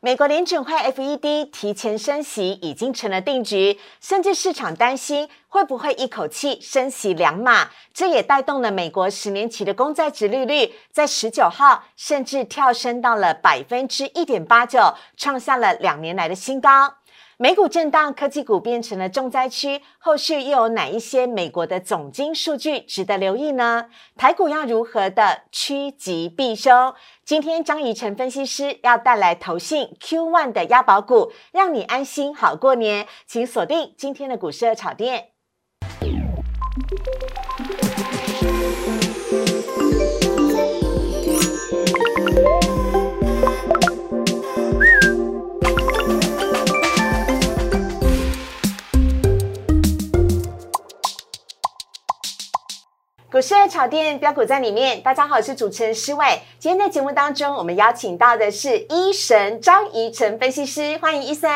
美国联准会 FED 提前升息已经成了定局，甚至市场担心会不会一口气升息两码，这也带动了美国十年期的公债值利率在十九号甚至跳升到了百分之一点八九，创下了两年来的新高。美股震荡，科技股变成了重灾区。后续又有哪一些美国的总金数据值得留意呢？台股要如何的趋吉避凶？今天张怡晨分析师要带来投信 Q One 的押宝股，让你安心好过年。请锁定今天的股市炒店。股市的炒店标股在里面，大家好，我是主持人施伟。今天在节目当中，我们邀请到的是医神张怡晨分析师，欢迎医生。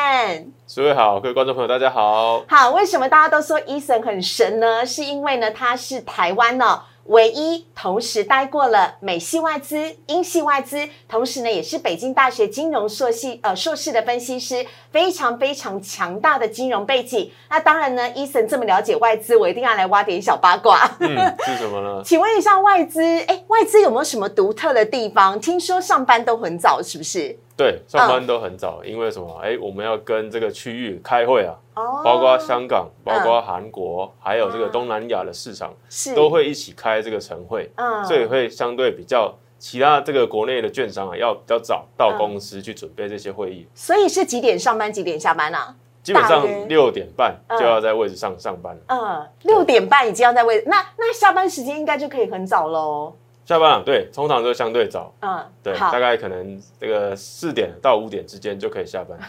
施伟好，各位观众朋友大家好。好，为什么大家都说伊神很神呢？是因为呢，他是台湾呢。唯一同时待过了美系外资、英系外资，同时呢也是北京大学金融硕系呃硕士的分析师，非常非常强大的金融背景。那当然呢，伊森这么了解外资，我一定要来挖点小八卦。嗯，是什么呢？请问一下外资，哎，外资有没有什么独特的地方？听说上班都很早，是不是？对，上班都很早，因为什么？哎，我们要跟这个区域开会啊，包括香港、包括韩国，还有这个东南亚的市场，都会一起开这个晨会，所以会相对比较其他这个国内的券商啊，要比较早到公司去准备这些会议。所以是几点上班，几点下班呢？基本上六点半就要在位置上上班。嗯，六点半已经要在位，那那下班时间应该就可以很早喽。下班对，通常都相对早，嗯，对，大概可能这个四点到五点之间就可以下班，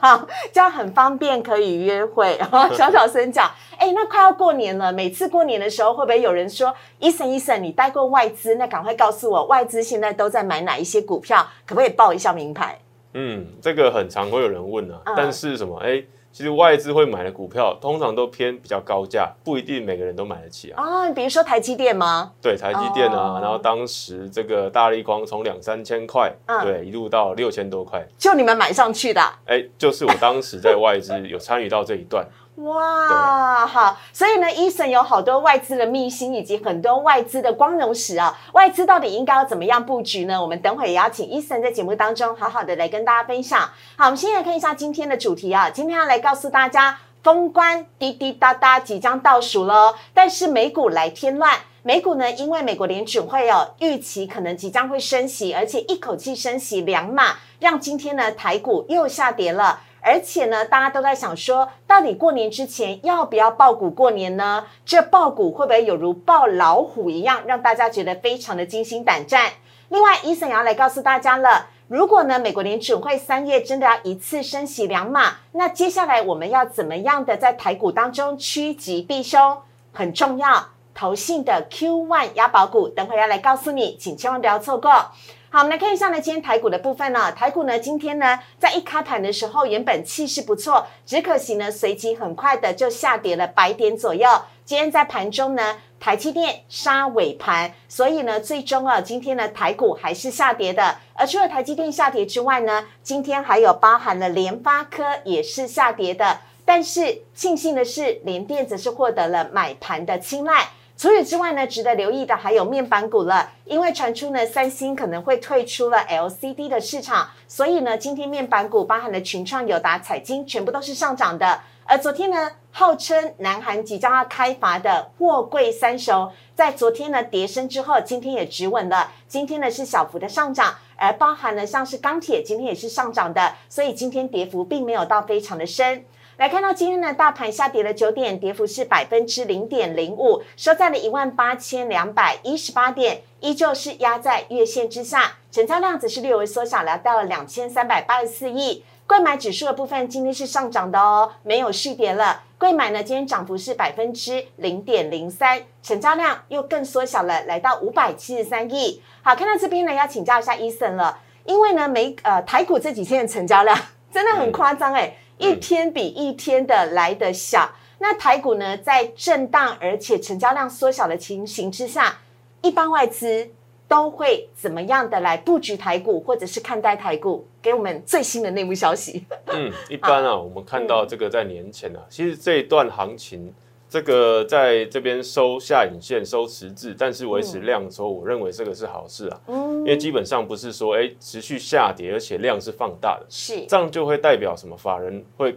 这样很方便，可以约会。小小声讲，哎，那快要过年了，每次过年的时候，会不会有人说，医生医生，你带过外资，那赶快告诉我，外资现在都在买哪一些股票，可不可以报一下名牌？嗯，这个很常会有人问啊，但是什么？哎。其实外资会买的股票，通常都偏比较高价，不一定每个人都买得起啊。啊，比如说台积电吗？对，台积电啊，然后当时这个大力光从两三千块，对，一路到六千多块，就你们买上去的？哎，就是我当时在外资有参与到这一段。哇，好，所以呢，伊森有好多外资的秘辛，以及很多外资的光荣史啊。外资到底应该要怎么样布局呢？我们等会也要请伊森在节目当中好好的来跟大家分享。好，我们先来看一下今天的主题啊。今天要来告诉大家，封关滴滴答答即将倒数了，但是美股来添乱。美股呢，因为美国联准会有预期可能即将会升息，而且一口气升息两码，让今天呢台股又下跌了。而且呢，大家都在想说，到底过年之前要不要爆股过年呢？这爆股会不会有如爆老虎一样，让大家觉得非常的惊心胆战？另外，伊森也要来告诉大家了，如果呢，美国联准会三月真的要一次升息两码，那接下来我们要怎么样的在台股当中趋吉避凶？很重要，投信的 Q One 押宝股，等会要来告诉你，请千万不要错过。好，我们来看一下呢，今天台股的部分呢，台股呢今天呢在一开盘的时候原本气势不错，只可惜呢随即很快的就下跌了百点左右。今天在盘中呢，台积电杀尾盘，所以呢最终啊今天呢台股还是下跌的。而除了台积电下跌之外呢，今天还有包含了联发科也是下跌的。但是庆幸的是，联电则是获得了买盘的青睐。除此之外呢，值得留意的还有面板股了，因为传出呢，三星可能会退出了 LCD 的市场，所以呢，今天面板股包含了群创、友达、彩晶，全部都是上涨的。而昨天呢，号称南韩即将要开罚的货柜三雄，在昨天呢跌升之后，今天也止稳了。今天呢是小幅的上涨，而包含了像是钢铁，今天也是上涨的，所以今天跌幅并没有到非常的深。来看到今天的大盘下跌了九点，跌幅是百分之零点零五，收在了一万八千两百一十八点，依旧是压在月线之下，成交量则是略微缩小，来到了两千三百八十四亿。贵买指数的部分今天是上涨的哦，没有续跌了。贵买呢今天涨幅是百分之零点零三，成交量又更缩小了，来到五百七十三亿。好，看到这边呢，要请教一下伊森了，因为呢，美呃台股这几天的成交量真的很夸张哎。一天比一天的来的小，那台股呢，在震荡而且成交量缩小的情形之下，一般外资都会怎么样的来布局台股，或者是看待台股？给我们最新的内幕消息。嗯，一般啊，我们看到这个在年前啊，其实这一段行情，这个在这边收下影线、收十字，但是维持量的时候，我认为这个是好事啊。嗯，因为基本上不是说哎持续下跌，而且量是放大的，是这样就会代表什么？法人会。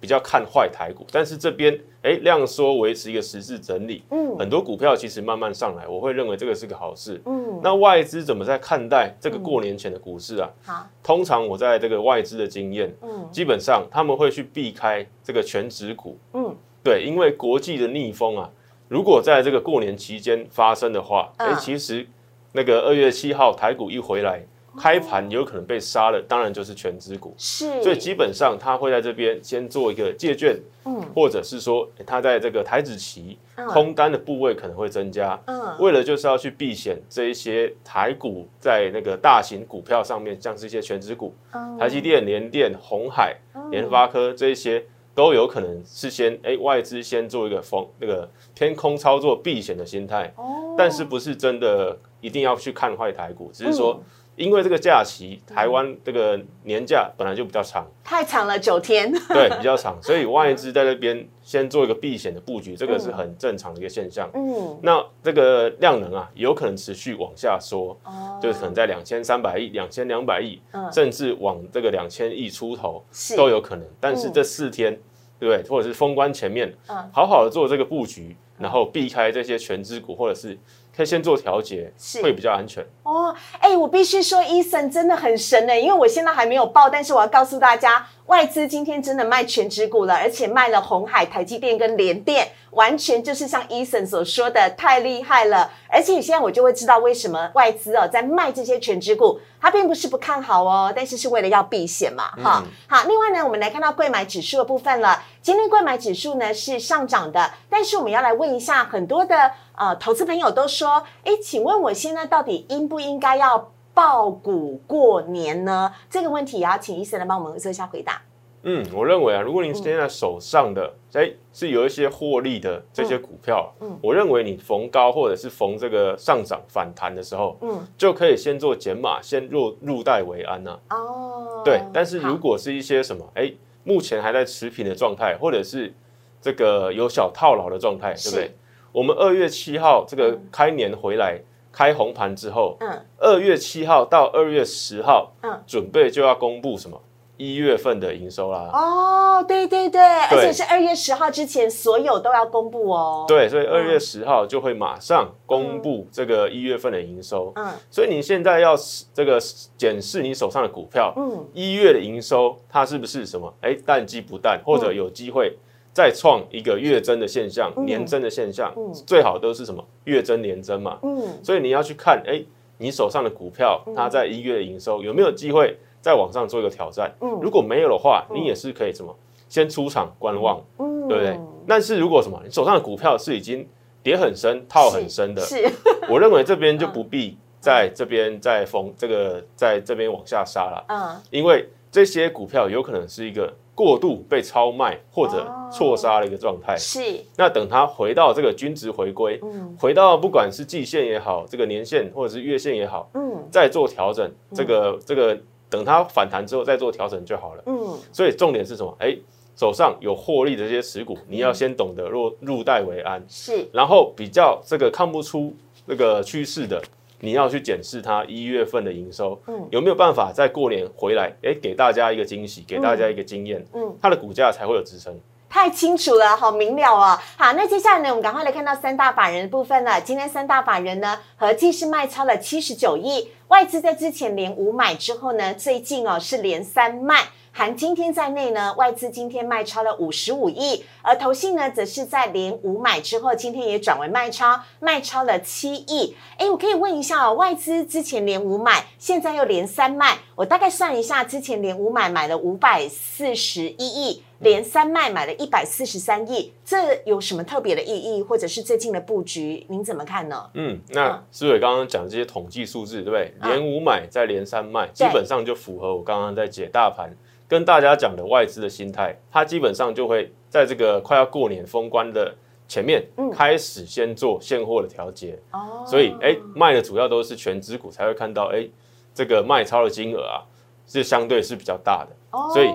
比较看坏台股，但是这边哎量缩维持一个十字整理，嗯，很多股票其实慢慢上来，我会认为这个是个好事，嗯。那外资怎么在看待这个过年前的股市啊？好，通常我在这个外资的经验，嗯，基本上他们会去避开这个全指股，嗯，对，因为国际的逆风啊，如果在这个过年期间发生的话，哎，其实那个二月七号台股一回来。开盘有可能被杀了，当然就是全资股，是，所以基本上他会在这边先做一个借券，嗯，或者是说他在这个台子期空单的部位可能会增加，嗯，为了就是要去避险这一些台股在那个大型股票上面，像是一些全资股，台积电、联电、红海、联发科这一些都有可能是先哎外资先做一个风那个偏空操作避险的心态，哦，但是不是真的一定要去看坏台股，只是说。因为这个假期，台湾这个年假本来就比较长，太长了九天，对，比较长，所以外资在那边先做一个避险的布局，这个是很正常的一个现象。嗯，那这个量能啊，有可能持续往下缩，哦，就是可能在两千三百亿、两千两百亿，甚至往这个两千亿出头都有可能。但是这四天，对不对？或者是封关前面，嗯，好好的做这个布局，然后避开这些全资股，或者是。可以先做调节，是会比较安全哦。哎，我必须说，伊森真的很神呢，因为我现在还没有报，但是我要告诉大家。外资今天真的卖全指股了，而且卖了红海、台积电跟联电，完全就是像 Eason 所说的太厉害了。而且现在我就会知道为什么外资哦在卖这些全指股，它并不是不看好哦，但是是为了要避险嘛，哈。好，另外呢，我们来看到贵买指数的部分了。今天贵买指数呢是上涨的，但是我们要来问一下很多的呃投资朋友都说，哎，请问我现在到底应不应该要？爆股过年呢？这个问题也要请医生来帮我们做一下回答。嗯，我认为啊，如果你现在手上的哎是有一些获利的这些股票，嗯，我认为你逢高或者是逢这个上涨反弹的时候，嗯，就可以先做减码，先入入袋为安呐。哦，对。但是如果是一些什么哎，目前还在持平的状态，或者是这个有小套牢的状态，对不对？我们二月七号这个开年回来。开红盘之后，嗯，二月七号到二月十号，嗯，准备就要公布什么一月份的营收啦。哦，对对对，而且是二月十号之前，所有都要公布哦。对，所以二月十号就会马上公布这个一月份的营收。嗯，所以你现在要这个检视你手上的股票，嗯，一月的营收它是不是什么？哎，淡季不淡，或者有机会。再创一个月增的现象，年增的现象，最好都是什么月增年增嘛。嗯，所以你要去看，哎，你手上的股票，它在一月的营收有没有机会再往上做一个挑战？嗯，如果没有的话，你也是可以什么先出场观望，嗯，对不对？但是如果什么你手上的股票是已经跌很深、套很深的，是，我认为这边就不必在这边再封这个，在这边往下杀了。嗯，因为这些股票有可能是一个。过度被超卖或者错杀的一个状态，是。那等它回到这个均值回归，嗯，回到不管是季线也好，这个年线或者是月线也好，嗯，再做调整，这个这个等它反弹之后再做调整就好了，嗯，所以重点是什么？哎，手上有获利的这些持股，你要先懂得入入袋为安，是，然后比较这个看不出这个趋势的。你要去检视它一月份的营收，嗯，有没有办法在过年回来，哎，给大家一个惊喜，给大家一个经验，嗯，它的股价才会有支撑。太清楚了，好明了哦。好，那接下来呢，我们赶快来看到三大法人的部分了。今天三大法人呢，合计是卖超了七十九亿，外资在之前连五买之后呢，最近哦是连三卖。含今天在内呢，外资今天卖超了五十五亿，而投信呢，则是在连五买之后，今天也转为卖超，卖超了七亿。哎，我可以问一下哦，外资之前连五买，现在又连三卖，我大概算一下，之前连五买买了五百四十一亿，连三卖买了一百四十三亿，这有什么特别的意义，或者是最近的布局，您怎么看呢？嗯，那思伟刚刚讲这些统计数字，对不对？连五买再连三卖，基本上就符合我刚刚在解大盘。跟大家讲的外资的心态，它基本上就会在这个快要过年封关的前面开始先做现货的调节，哦，所以哎卖的主要都是全指股，才会看到哎这个卖超的金额啊是相对是比较大的，哦，所以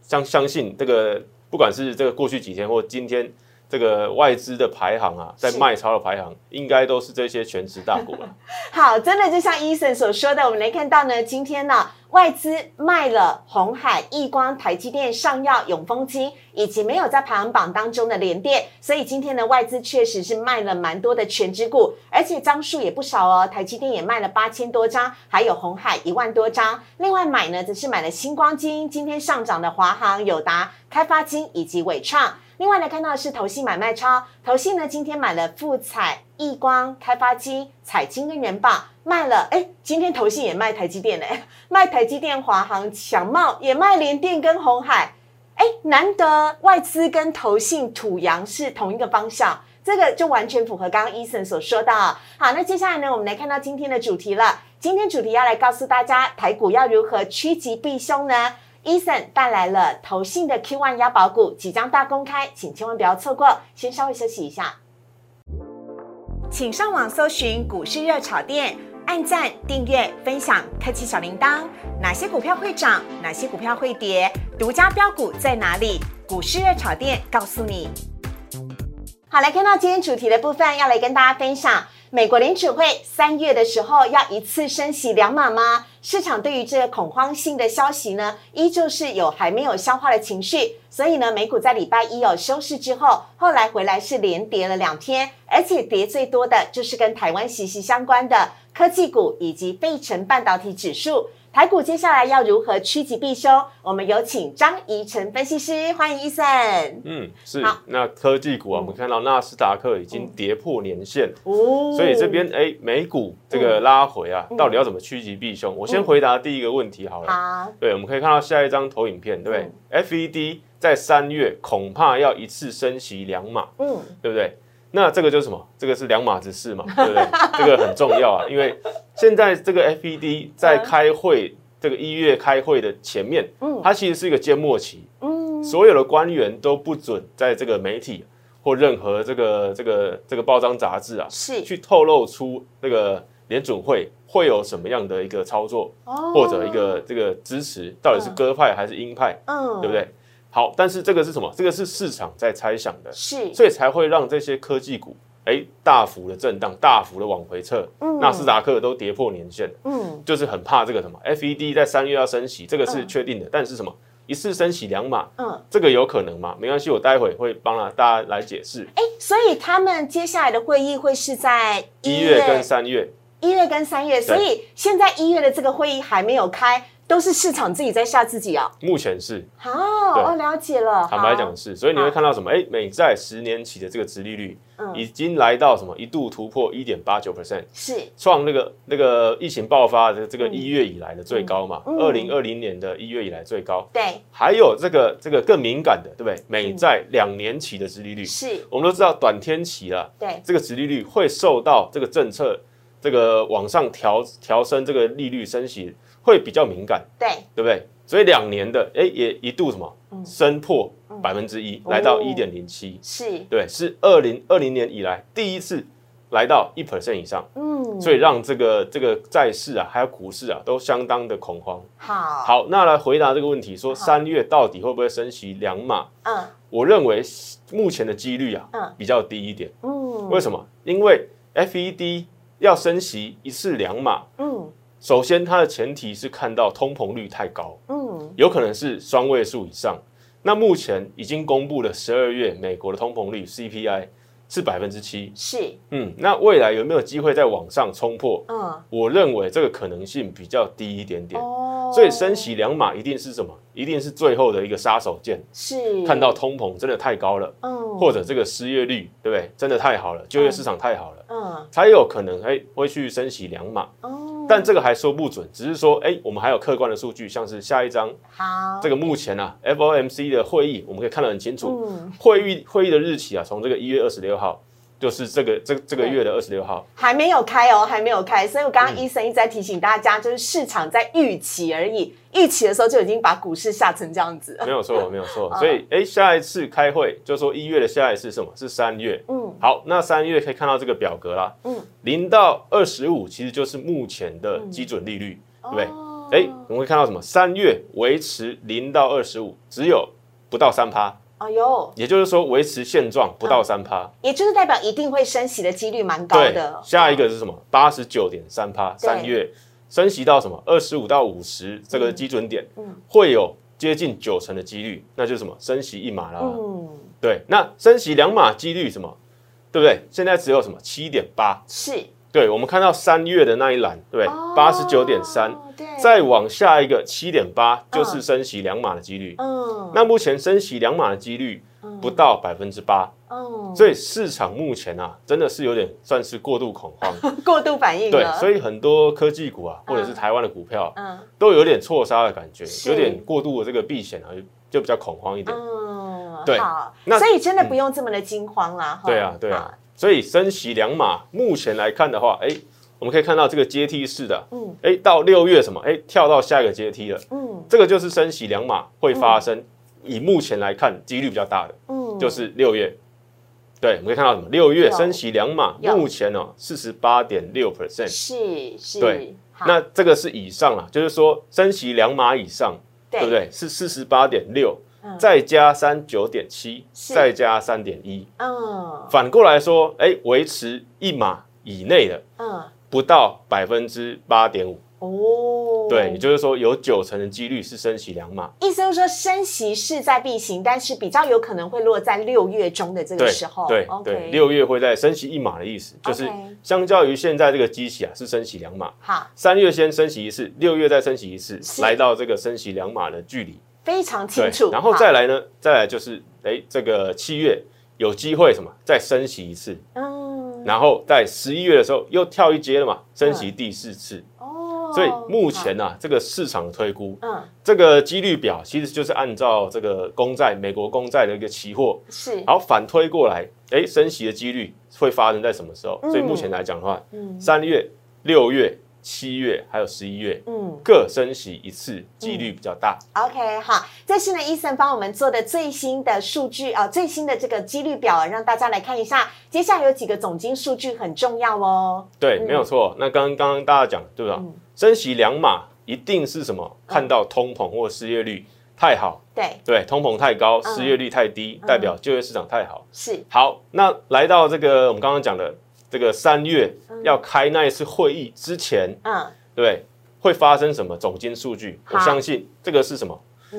相相信这个不管是这个过去几天或今天。这个外资的排行啊，在卖超的排行，应该都是这些全职大股了。好，真的就像伊森所说的，我们来看到呢，今天呢，外资卖了红海、易光、台积电、上药、永丰金，以及没有在排行榜当中的联电，所以今天呢，外资确实是卖了蛮多的全职股，而且张数也不少哦。台积电也卖了八千多张，还有红海一万多张。另外买呢，则是买了星光金，今天上涨的华航、友达、开发金以及伟创。另外呢，看到的是投信买卖超，投信呢今天买了富彩、易光、开发机、彩金跟元宝，卖了。哎，今天投信也卖台积电呢，卖台积电、华航、强茂，也卖联电跟红海。哎，难得外资跟投信土洋是同一个方向，这个就完全符合刚刚 Eason 所说的。好，那接下来呢，我们来看到今天的主题了。今天主题要来告诉大家，台股要如何趋吉避凶呢？Eason 带来了投信的 Q1 押宝股即将大公开，请千万不要错过。先稍微休息一下，请上网搜寻股市热炒店，按赞、订阅、分享，开启小铃铛。哪些股票会涨？哪些股票会跌？独家标股在哪里？股市热炒店告诉你。好，来看到今天主题的部分，要来跟大家分享。美国联储会三月的时候要一次升息两码吗？市场对于这个恐慌性的消息呢，依旧是有还没有消化的情绪。所以呢，美股在礼拜一有收市之后，后来回来是连跌了两天，而且跌最多的就是跟台湾息息相关的科技股以及费城半导体指数。台股接下来要如何趋吉避凶？我们有请张怡晨分析师，欢迎伊森。嗯，是。那科技股啊，我们看到纳斯达克已经跌破年线，哦，所以这边哎，美股这个拉回啊，到底要怎么趋吉避凶？我先回答第一个问题好了。好。对，我们可以看到下一张投影片，对不对？FED 在三月恐怕要一次升息两码，嗯，对不对？那这个就是什么？这个是两码子事嘛，对不对？这个很重要啊，因为现在这个 FED 在开会，这个一月开会的前面，嗯，它其实是一个缄默期，嗯，所有的官员都不准在这个媒体或任何这个这个这个报章杂志啊，是去透露出那个联准会会有什么样的一个操作，或者一个这个支持到底是鸽派还是鹰派，嗯，对不对？好，但是这个是什么？这个是市场在猜想的，是，所以才会让这些科技股哎大幅的震荡，大幅的往回撤，嗯纳斯达克都跌破年线，嗯，就是很怕这个什么，FED 在三月要升息，这个是确定的，但是什么一次升息两码，嗯，这个有可能吗？没关系，我待会会帮了大家来解释。哎，所以他们接下来的会议会是在一月跟三月，一月跟三月，所以现在一月的这个会议还没有开。都是市场自己在吓自己啊！目前是好，哦了解了。坦白讲是，所以你会看到什么？哎，美债十年期的这个殖利率，已经来到什么？一度突破一点八九 percent，是创那个那个疫情爆发的这个一月以来的最高嘛？二零二零年的一月以来最高。对，还有这个这个更敏感的，对不对？美债两年期的殖利率，是我们都知道短天期了，对，这个殖利率会受到这个政策这个往上调调升这个利率升息。会比较敏感，对对不对？所以两年的，哎，也一度什么升破百分之一，来到一点零七，是对，是二零二零年以来第一次来到一 percent 以上，嗯，所以让这个这个债市啊，还有股市啊，都相当的恐慌。好，好，那来回答这个问题，说三月到底会不会升息两码？嗯，我认为目前的几率啊，嗯，比较低一点。嗯，为什么？因为 FED 要升息一次两码，嗯。首先，它的前提是看到通膨率太高，嗯，有可能是双位数以上。那目前已经公布了十二月美国的通膨率 CPI 是百分之七，是，嗯，那未来有没有机会再往上冲破？嗯，我认为这个可能性比较低一点点。哦，所以升息两码一定是什么？一定是最后的一个杀手锏。是，看到通膨真的太高了，嗯，或者这个失业率对不对？真的太好了，就业市场太好了，嗯，才有可能哎会去升息两码。哦。但这个还说不准，只是说，哎，我们还有客观的数据，像是下一张，好，这个目前啊，FOMC 的会议，我们可以看得很清楚，会议会议的日期啊，从这个一月二十六号，就是这个这这个月的二十六号还没有开哦，还没有开，所以我刚刚医生一直在提醒大家，就是市场在预期而已，预期的时候就已经把股市吓成这样子。没有错，没有错。所以，哎，下一次开会就说一月的下一次什么是三月？嗯，好，那三月可以看到这个表格啦。嗯，零到二十五其实就是目前的基准利率，对不对？哎，我们会看到什么？三月维持零到二十五，只有不到三趴。哎呦，也就是说维持现状不到三趴，也就是代表一定会升息的几率蛮高的。下一个是什么？八十九点三趴，三月升息到什么？二十五到五十这个基准点，会有接近九成的几率，那就是什么？升息一码啦。嗯，对，那升息两码几率什么？对不对？现在只有什么？七点八。是。对，我们看到三月的那一栏，对？八十九点三，再往下一个七点八，就是升息两码的几率。嗯，那目前升息两码的几率不到百分之八。哦，所以市场目前啊，真的是有点算是过度恐慌，过度反应。对，所以很多科技股啊，或者是台湾的股票，嗯，都有点错杀的感觉，有点过度的这个避险啊，就比较恐慌一点。嗯，对。那所以真的不用这么的惊慌啦。对啊，对啊。所以升息两码，目前来看的话，哎，我们可以看到这个阶梯式的，嗯，哎，到六月什么，哎，跳到下一个阶梯了，嗯，这个就是升息两码会发生，以目前来看，几率比较大的，嗯，就是六月，对，我们可以看到什么？六月升息两码，目前哦四十八点六 percent，是是，对，那这个是以上了，就是说升息两码以上，对不对？是四十八点六。再加三九点七，再加三点一，嗯，反过来说，哎，维持一码以内的，嗯，不到百分之八点五，哦，对，也就是说有九成的几率是升息两码，意思就是说升息势在必行，但是比较有可能会落在六月中的这个时候，对对，六月会在升息一码的意思，就是相较于现在这个机器啊是升息两码，好，三月先升息一次，六月再升息一次，来到这个升息两码的距离。非常清楚，然后再来呢？再来就是，哎，这个七月有机会什么再升息一次，嗯，然后在十一月的时候又跳一阶了嘛，升息第四次，哦，所以目前呢，这个市场推估，嗯，这个几率表其实就是按照这个公债，美国公债的一个期货，是，然后反推过来，哎，升息的几率会发生在什么时候？所以目前来讲的话，嗯，三月、六月。七月还有十一月，嗯，各升息一次，几率比较大。OK，好，这是呢，医生帮我们做的最新的数据啊，最新的这个几率表，让大家来看一下。接下来有几个总金数据很重要哦。对，没有错。那刚刚刚大家讲，对吧？升息两码一定是什么？看到通膨或失业率太好，对对，通膨太高，失业率太低，代表就业市场太好。是。好，那来到这个我们刚刚讲的。这个三月要开那一次会议之前，嗯，对，会发生什么总金数据？我相信这个是什么？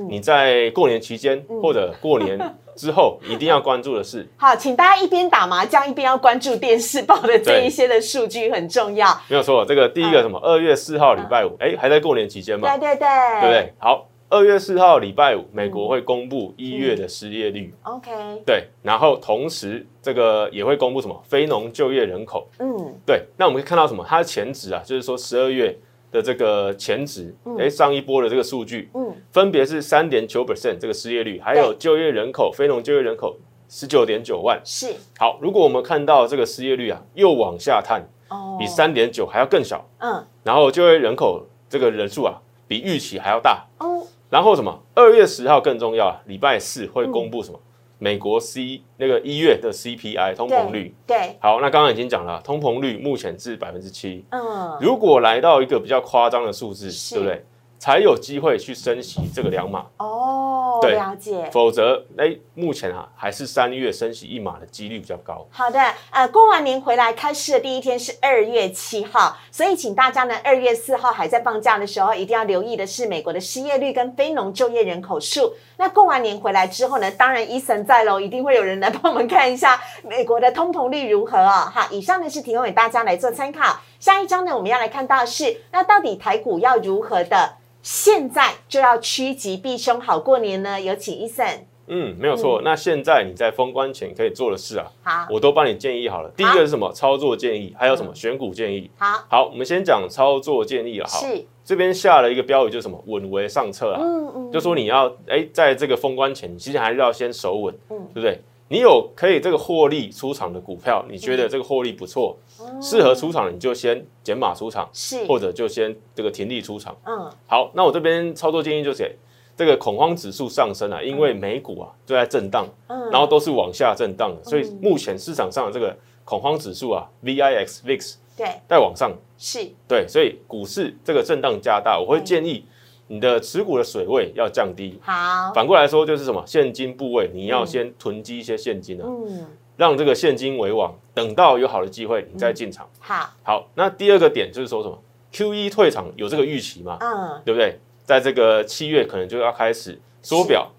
你在过年期间或者过年之后 一定要关注的是。好，请大家一边打麻将一边要关注电视报的这一些的数据很重要。没有错，这个第一个什么？二月四号礼拜五，哎，还在过年期间嘛？对对对，对不对？好。二月四号礼拜五，美国会公布一月的失业率。OK，对，然后同时这个也会公布什么非农就业人口。嗯，对，那我们可以看到什么？它的前值啊，就是说十二月的这个前值，哎，上一波的这个数据，嗯，分别是三点九 percent 这个失业率，还有就业人口非农就业人口十九点九万。是，好，如果我们看到这个失业率啊又往下探，哦，比三点九还要更小，嗯，然后就业人口这个人数啊比预期还要大，哦。然后什么？二月十号更重要啊！礼拜四会公布什么？美国 C 那个一月的 CPI 通膨率。对，好，那刚刚已经讲了，通膨率目前是百分之七。嗯，如果来到一个比较夸张的数字，对不对？才有机会去升息这个两码。哦。对，了解。否则，哎，目前啊，还是三月升息一码的几率比较高。好的，呃，过完年回来开市的第一天是二月七号，所以请大家呢，二月四号还在放假的时候，一定要留意的是美国的失业率跟非农就业人口数。那过完年回来之后呢，当然伊森在喽，一定会有人来帮我们看一下美国的通膨率如何啊。好，以上呢是提供给大家来做参考。下一章呢，我们要来看到是，那到底台股要如何的？现在就要趋吉避凶，好过年呢。有请医生。嗯，没有错。那现在你在封关前可以做的事啊，好，我都帮你建议好了。第一个是什么？操作建议，还有什么选股建议？好，好，我们先讲操作建议了。好，是这边下了一个标语，就是什么？稳为上策啊。嗯嗯，就说你要哎，在这个封关前，你其实还是要先守稳，嗯，对不对？你有可以这个获利出场的股票，你觉得这个获利不错，适合出场，你就先减码出场，是，或者就先这个停利出场。嗯，好，那我这边操作建议就写这个恐慌指数上升啊，因为美股啊都在震荡，嗯，然后都是往下震荡的，所以目前市场上的这个恐慌指数啊，VIX VIX 对，在往上，是，对，所以股市这个震荡加大，我会建议。你的持股的水位要降低，好。反过来说就是什么？现金部位你要先囤积一些现金啊，嗯，让这个现金为王，等到有好的机会你再进场。好，好。那第二个点就是说什么？Q E 退场有这个预期吗？嗯，对不对？在这个七月可能就要开始缩表。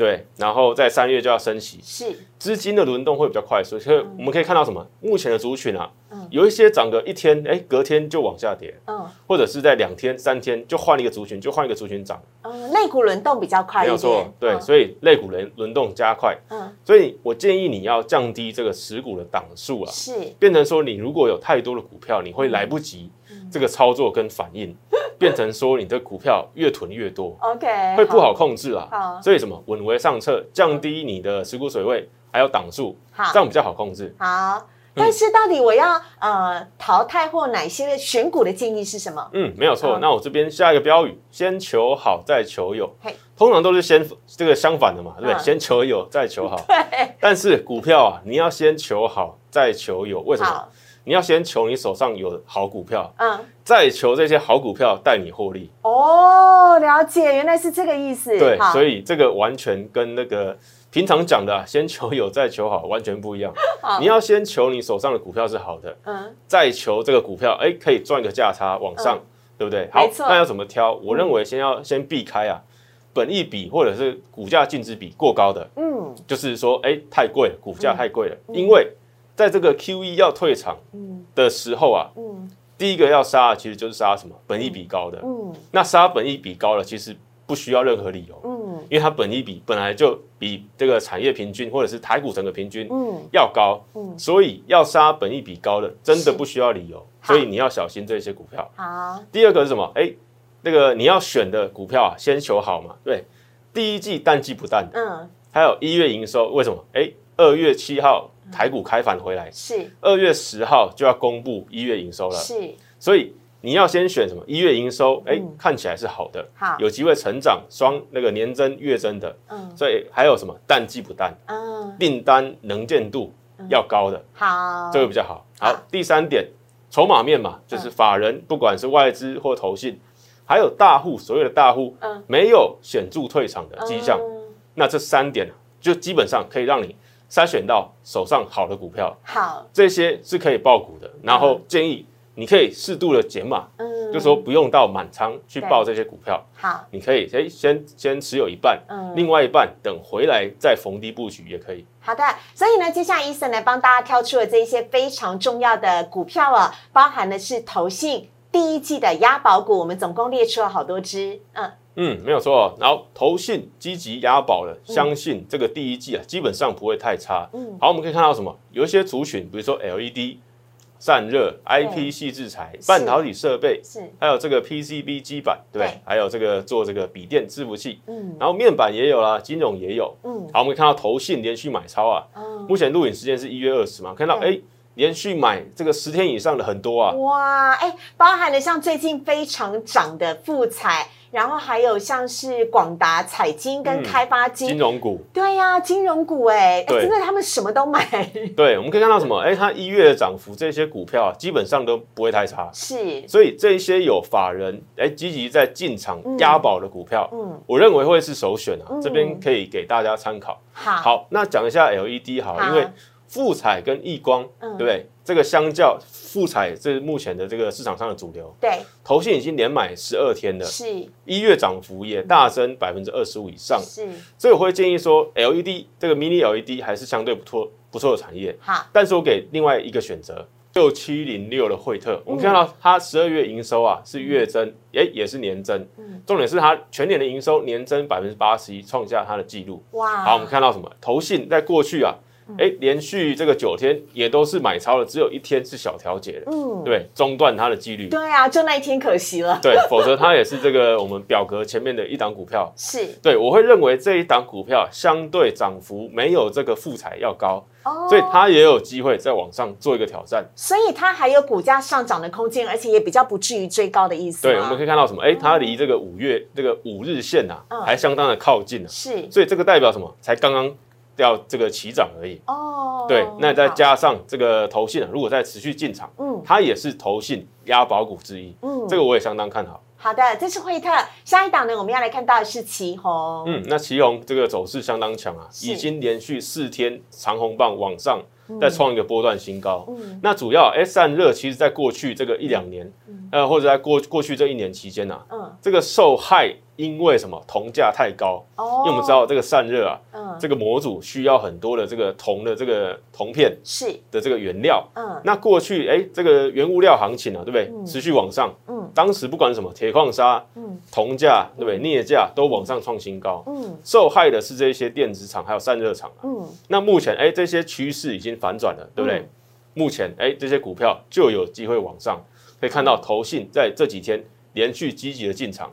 对，然后在三月就要升息，是。资金的轮动会比较快速，所以我们可以看到什么？目前的族群啊，有一些涨个一天，哎，隔天就往下跌，嗯，或者是在两天、三天就换一个族群，就换一个族群涨，嗯，类股轮动比较快，没有错，对，所以类股轮轮动加快，嗯，所以我建议你要降低这个持股的档数啊，是。变成说你如果有太多的股票，你会来不及这个操作跟反应。变成说你的股票越囤越多，OK，会不好控制啊。所以什么稳为上策，降低你的持股水位，还有档数，这样比较好控制。好，但是到底我要呃淘汰或哪些选股的建议是什么？嗯，没有错。那我这边下一个标语，先求好再求有，通常都是先这个相反的嘛，对不对？先求有再求好。对。但是股票啊，你要先求好再求有，为什么？你要先求你手上有好股票，嗯，再求这些好股票带你获利。哦，了解，原来是这个意思。对，所以这个完全跟那个平常讲的 先求有再求好完全不一样。你要先求你手上的股票是好的，嗯，再求这个股票，哎，可以赚个价差往上，对不对？好，那要怎么挑？我认为先要先避开啊，本益比或者是股价净值比过高的，嗯，就是说，哎，太贵了，股价太贵了，因为。在这个 Q E 要退场的时候啊，第一个要杀，其实就是杀什么？本益比高的。嗯，那杀本益比高了，其实不需要任何理由。嗯，因为它本益比本来就比这个产业平均或者是台股整个平均要高。嗯，所以要杀本益比高的，真的不需要理由。所以你要小心这些股票。好。第二个是什么？哎，那个你要选的股票啊，先求好嘛。对，第一季淡季不淡。嗯。还有一月营收，为什么？哎，二月七号。台股开盘回来是。二月十号就要公布一月营收了，是，所以你要先选什么？一月营收，哎，看起来是好的，好，有机会成长双那个年增月增的，嗯，所以还有什么？淡季不淡，嗯，订单能见度要高的，好，这个比较好。好，第三点，筹码面嘛，就是法人不管是外资或投信，还有大户，所有的大户，嗯，没有显著退场的迹象，那这三点就基本上可以让你。筛选到手上好的股票，好，这些是可以报股的。然后建议你可以适度的减码，嗯，就说不用到满仓去报这些股票。好，你可以哎先先持有一半，嗯，另外一半等回来再逢低布局也可以。好的，所以呢，接下来伊森来帮大家挑出了这些非常重要的股票啊，包含的是投信第一季的押宝股，我们总共列出了好多只，嗯。嗯，没有错。然后投信积极押宝的，相信这个第一季啊，基本上不会太差。嗯，好，我们可以看到什么？有一些族群，比如说 LED 散热、IP 系制材、半导体设备，是，还有这个 PCB 基板，对，还有这个做这个笔电伺服器，嗯，然后面板也有啦，金融也有，嗯，好，我们看到投信连续买超啊，目前录影时间是一月二十嘛，看到哎。连续买这个十天以上的很多啊！哇，哎，包含了像最近非常涨的富彩，然后还有像是广达、彩金跟开发金金融股。对呀，金融股哎，真的他们什么都买。对，我们可以看到什么？哎，它一月的涨幅，这些股票基本上都不会太差。是，所以这些有法人哎积极在进场押宝的股票，嗯，我认为会是首选啊。这边可以给大家参考。好，好，那讲一下 LED 好，因为。富彩跟易光，对不对？这个相较富彩，这是目前的这个市场上的主流。对，投信已经连买十二天了，是，一月涨幅也大增百分之二十五以上。是，所以我会建议说，LED 这个 Mini LED 还是相对不错不错的产业。好，但是我给另外一个选择，六七零六的惠特，我们看到它十二月营收啊是月增，哎也是年增。嗯，重点是它全年的营收年增百分之八十一，创下它的记录。哇，好，我们看到什么？投信在过去啊。哎，连续这个九天也都是买超了，只有一天是小调节的，嗯，对，中断它的几率。对啊，就那一天可惜了。对，否则它也是这个我们表格前面的一档股票。是，对我会认为这一档股票相对涨幅没有这个富彩要高。所以它也有机会在往上做一个挑战，所以它还有股价上涨的空间，而且也比较不至于追高的意思。对，我们可以看到什么？哎，它离这个五月这个五日线呐，还相当的靠近是，所以这个代表什么？才刚刚要这个起涨而已。哦，对，那再加上这个投信，如果再持续进场，嗯，它也是投信押宝股之一。嗯，这个我也相当看好。好的，这是惠特。下一档呢，我们要来看到的是旗红。嗯，那旗红这个走势相当强啊，已经连续四天长红棒往上，再创一个波段新高。嗯，那主要 S 散热，其实在过去这个一两年，呃，或者在过过去这一年期间呢，嗯，这个受害。因为什么？铜价太高，因为我们知道这个散热啊，这个模组需要很多的这个铜的这个铜片是的这个原料。嗯，那过去哎，这个原物料行情啊，对不对？持续往上。嗯，当时不管什么铁矿砂、铜价，对不对？镍价都往上创新高。嗯，受害的是这些电子厂还有散热厂嗯，那目前哎，这些趋势已经反转了，对不对？目前哎，这些股票就有机会往上。可以看到，投信在这几天连续积极的进场。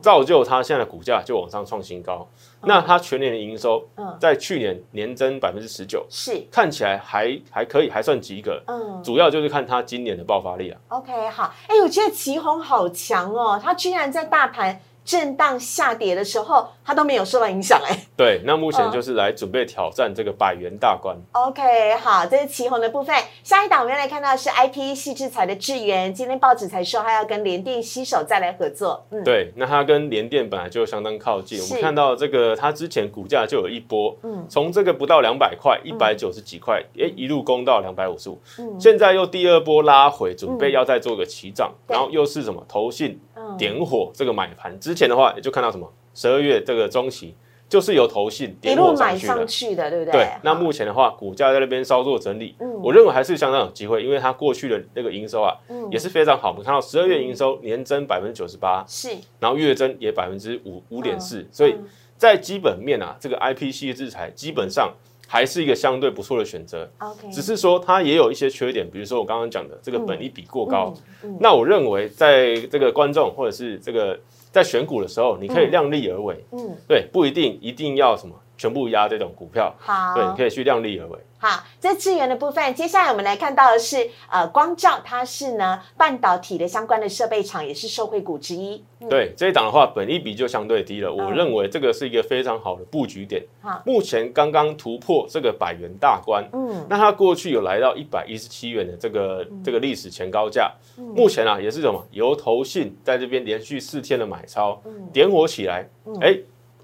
造就它现在的股价就往上创新高，那它全年的营收在去年年增百分之十九，是看起来还还可以，还算及格。嗯，主要就是看它今年的爆发力啊。OK，好，哎，我觉得旗宏好强哦，它居然在大盘。震荡下跌的时候，它都没有受到影响哎。对，那目前就是来准备挑战这个百元大关。OK，好，这是旗红的部分。下一档我们要来看到是 IP 系制裁的智源，今天报纸才说它要跟联电携手再来合作。嗯，对，那它跟联电本来就相当靠近，我们看到这个它之前股价就有一波，嗯，从这个不到两百块，一百九十几块，哎，一路攻到两百五十五，嗯，现在又第二波拉回，准备要再做个起涨，然后又是什么？投信。点火这个买盘之前的话，也就看到什么十二月这个中期就是由投信点火上去的，对不对？对。那目前的话，股价在那边稍作整理，嗯，我认为还是相当有机会，因为它过去的那个营收啊，嗯，也是非常好。我们看到十二月营收年增百分之九十八，是，然后月增也百分之五五点四，所以在基本面啊，这个 IP 系列制裁基本上。还是一个相对不错的选择只是说它也有一些缺点，比如说我刚刚讲的这个本益比过高。那我认为在这个观众或者是这个在选股的时候，你可以量力而为，嗯，对，不一定一定要什么。全部压这种股票，好，对，你可以去量力而为。好，这资源的部分，接下来我们来看到的是，呃，光照，它是呢半导体的相关的设备厂，也是受惠股之一。对，这一档的话，本益比就相对低了。我认为这个是一个非常好的布局点。好，目前刚刚突破这个百元大关，嗯，那它过去有来到一百一十七元的这个这个历史前高价，目前啊也是什么由投信在这边连续四天的买超，点火起来，哎。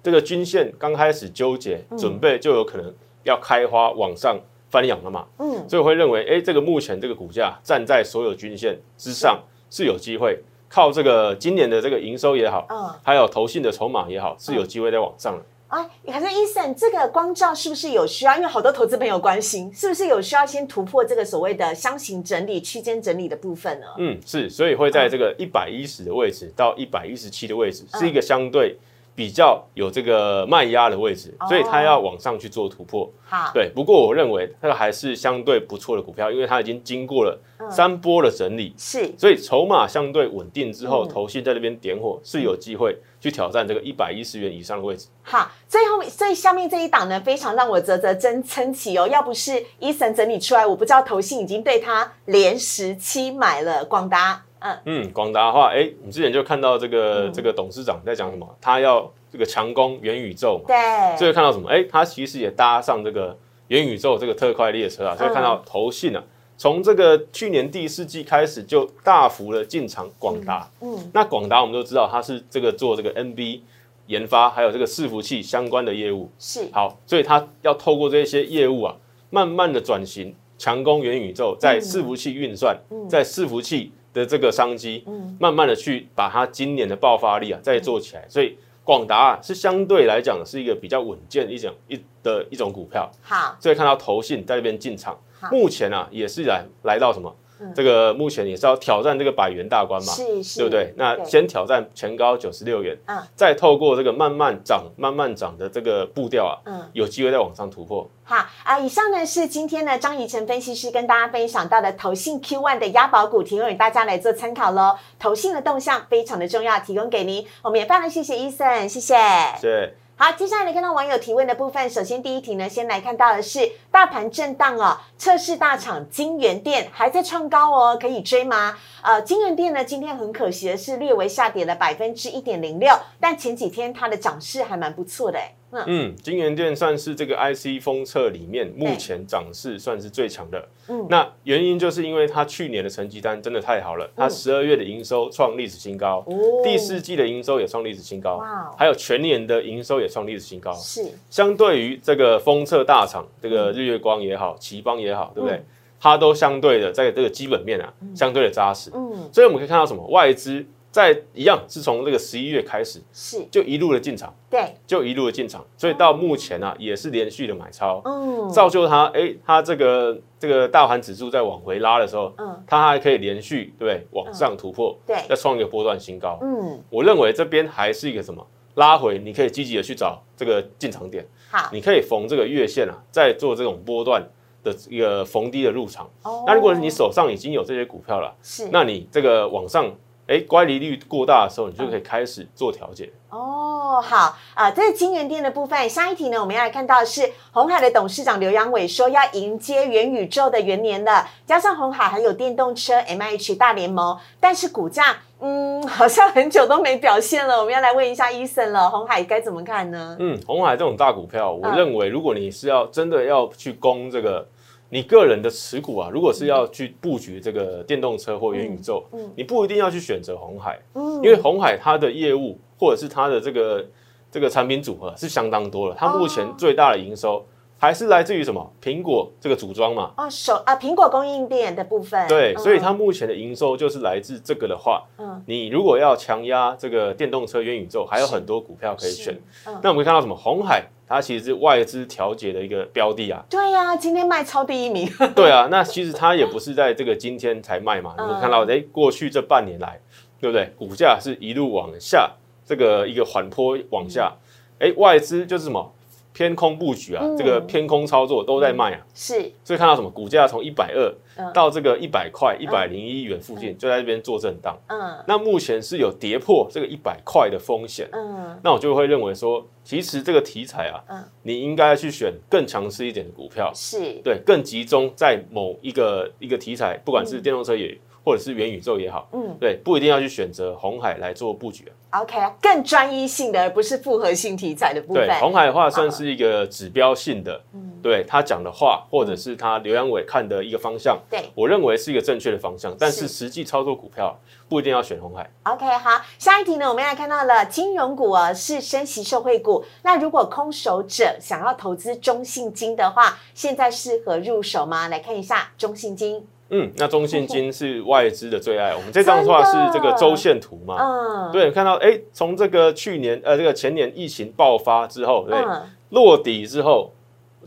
这个均线刚开始纠结，准备就有可能要开花往上翻扬了嘛？嗯，所以我会认为，哎，这个目前这个股价站在所有均线之上是有机会，靠这个今年的这个营收也好，嗯，还有投信的筹码也好，是有机会在往上的。啊，可是伊森，这个光照是不是有需要？因为好多投资朋友关心，是不是有需要先突破这个所谓的箱型整理、区间整理的部分呢？嗯，是，所以会在这个一百一十的位置到一百一十七的位置，是一个相对。比较有这个卖压的位置，所以它要往上去做突破。好，对。不过我认为它还是相对不错的股票，因为它已经经过了三波的整理，是。所以筹码相对稳定之后，投信在那边点火是有机会去挑战这个一百一十元以上的位置。好，最后最下面这一档呢，非常让我啧啧称称奇哦。要不是伊森整理出来，我不知道投信已经对它连十七买了广达。嗯，广达的话，哎，你之前就看到这个这个董事长在讲什么？他要这个强攻元宇宙嘛？对。所以看到什么？哎，他其实也搭上这个元宇宙这个特快列车啊。所以看到投信啊，从这个去年第四季开始就大幅的进场广达。嗯。那广达我们都知道，它是这个做这个 NB 研发，还有这个伺服器相关的业务。是。好，所以他要透过这些业务啊，慢慢的转型，强攻元宇宙，在伺服器运算，在伺服器。的这个商机，嗯，慢慢的去把它今年的爆发力啊再做起来，所以广达是相对来讲是一个比较稳健一种一的一种股票。好，所以看到投信在这边进场，目前啊也是来来到什么这个目前也是要挑战这个百元大关嘛，是是，对不对？那先挑战前高九十六元，嗯，再透过这个慢慢涨、慢慢涨的这个步调啊，嗯，有机会再往上突破。好啊，以上呢是今天呢张怡晨分析师跟大家分享到的投信 Q one 的押宝股，提供给大家来做参考喽。投信的动向非常的重要，提供给您。我们也非常谢谢伊森，谢谢。谢。好，接下来来看到网友提问的部分。首先第一题呢，先来看到的是大盘震荡哦，测试大厂金源店还在创高哦，可以追吗？呃，金源店呢，今天很可惜的是略微下跌了百分之一点零六，但前几天它的涨势还蛮不错的哎。嗯，金源店算是这个 IC 封测里面目前涨势算是最强的。嗯，那原因就是因为它去年的成绩单真的太好了，它十二月的营收创历史新高，第四季的营收也创历史新高，还有全年的营收也创历史新高。是，相对于这个封测大厂，这个日月光也好，奇邦也好，对不对？它都相对的在这个基本面啊，相对的扎实。嗯，所以我们可以看到什么外资。在一样是从那个十一月开始，是。就一路的进场，对，就一路的进场，所以到目前呢也是连续的买超，嗯，造就它，哎，它这个这个大盘指数在往回拉的时候，嗯，它还可以连续对往上突破，对，再创一个波段新高，嗯，我认为这边还是一个什么拉回，你可以积极的去找这个进场点，好，你可以逢这个月线啊，再做这种波段的一个逢低的入场，哦，那如果你手上已经有这些股票了，是，那你这个往上。哎，乖离率过大的时候，你就可以开始做调节。哦，好啊，这是金源店的部分。下一题呢，我们要来看到是红海的董事长刘阳伟说要迎接元宇宙的元年了，加上红海还有电动车 M H 大联盟，但是股价嗯好像很久都没表现了。我们要来问一下医生了，红海该怎么看呢？嗯，红海这种大股票，我认为如果你是要真的要去攻这个。你个人的持股啊，如果是要去布局这个电动车或元宇宙，你不一定要去选择红海，因为红海它的业务或者是它的这个这个产品组合是相当多了。它目前最大的营收还是来自于什么？苹果这个组装嘛。啊，手啊，苹果供应链的部分。对，所以它目前的营收就是来自这个的话，嗯，你如果要强压这个电动车元宇宙，还有很多股票可以选。那我们可以看到什么？红海。它其实是外资调节的一个标的啊。对呀，今天卖超第一名。对啊，那其实它也不是在这个今天才卖嘛。你们看到，哎，过去这半年来，对不对？股价是一路往下，这个一个缓坡往下。哎，外资就是什么？偏空布局啊，这个偏空操作都在卖啊，是，所以看到什么股价从一百二到这个一百块、一百零一元附近，就在这边做震荡。嗯，那目前是有跌破这个一百块的风险。嗯，那我就会认为说，其实这个题材啊，嗯，你应该去选更强势一点的股票，是。对，更集中在某一个一个题材，不管是电动车也。或者是元宇宙也好，嗯，对，不一定要去选择红海来做布局 OK，更专一性的，而不是复合性题材的部分。对，红海的话算是一个指标性的，嗯，对他讲的话，或者是他刘阳伟看的一个方向，对我认为是一个正确的方向。但是实际操作股票不一定要选红海。OK，好，下一题呢，我们来看到了金融股啊，是升息受惠股。那如果空手者想要投资中信金的话，现在适合入手吗？来看一下中信金。嗯，那中信金是外资的最爱。我们这张的话是这个周线图嘛？嗯，对，看到哎，从这个去年呃，这个前年疫情爆发之后，对，落底之后，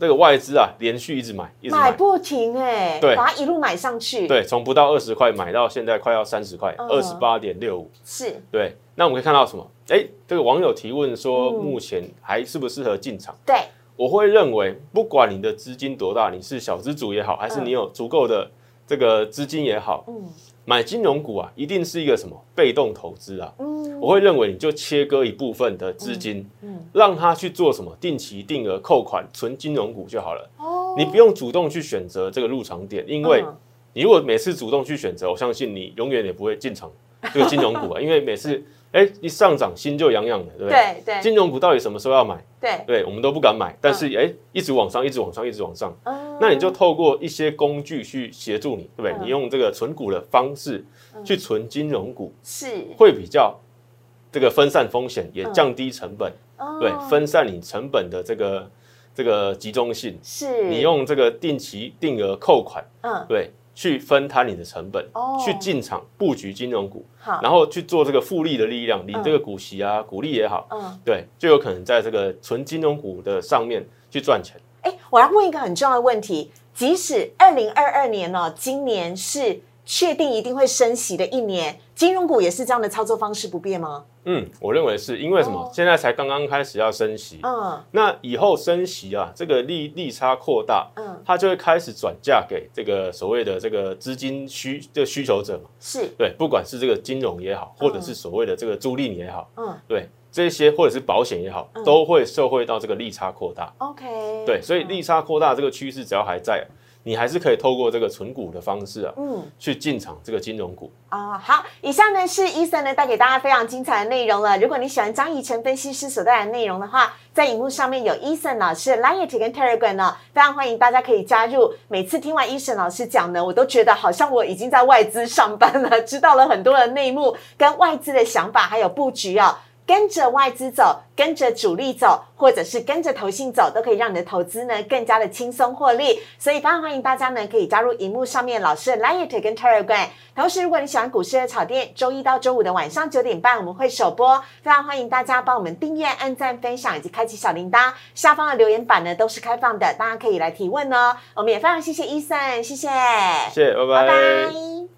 这个外资啊，连续一直买，一直买不停哎，对，把它一路买上去，对，从不到二十块买到现在快要三十块，二十八点六五，是，对。那我们可以看到什么？哎，这个网友提问说，目前还适不适合进场？对，我会认为，不管你的资金多大，你是小资主也好，还是你有足够的。这个资金也好，嗯，买金融股啊，一定是一个什么被动投资啊？嗯，我会认为你就切割一部分的资金，嗯，让他去做什么定期定额扣款存金融股就好了。哦，你不用主动去选择这个入场点，因为你如果每次主动去选择，我相信你永远也不会进场这个金融股啊，因为每次。哎，一上涨心就痒痒的，对不对？对对。金融股到底什么时候要买？对对，我们都不敢买，但是哎，一直往上，一直往上，一直往上。那你就透过一些工具去协助你，对不对？你用这个存股的方式去存金融股，是会比较这个分散风险，也降低成本。对，分散你成本的这个这个集中性。是。你用这个定期定额扣款，嗯，对。去分摊你的成本，去进场布局金融股，然后去做这个复利的力量，你这个股息啊、股利也好，嗯，对，就有可能在这个纯金融股的上面去赚钱。哎，我要问一个很重要的问题：即使二零二二年呢，今年是确定一定会升息的一年，金融股也是这样的操作方式不变吗？嗯，我认为是因为什么？现在才刚刚开始要升息，嗯，那以后升息啊，这个利利差扩大，嗯，它就会开始转嫁给这个所谓的这个资金需这个需求者嘛，是。对，不管是这个金融也好，或者是所谓的这个租赁也好，嗯，对，这些或者是保险也好，都会受惠到这个利差扩大。OK，对，所以利差扩大这个趋势只要还在。你还是可以透过这个存股的方式啊，嗯，去进场这个金融股啊。好，以上呢是伊森呢带给大家非常精彩的内容了。如果你喜欢张以晨分析师所带来的内容的话，在荧幕上面有伊森老师的 Line 跟 Telegram 呢，非常欢迎大家可以加入。每次听完伊森老师讲呢，我都觉得好像我已经在外资上班了，知道了很多的内幕跟外资的想法还有布局啊。跟着外资走，跟着主力走，或者是跟着投信走，都可以让你的投资呢更加的轻松获利。所以非常欢迎大家呢可以加入荧幕上面老师的 Light 跟 Telegram。同时，如果你喜欢股市的炒店，周一到周五的晚上九点半我们会首播，非常欢迎大家帮我们订阅、按赞、分享以及开启小铃铛。下方的留言板呢都是开放的，大家可以来提问哦。我们也非常谢谢伊森，谢谢，谢谢，拜拜。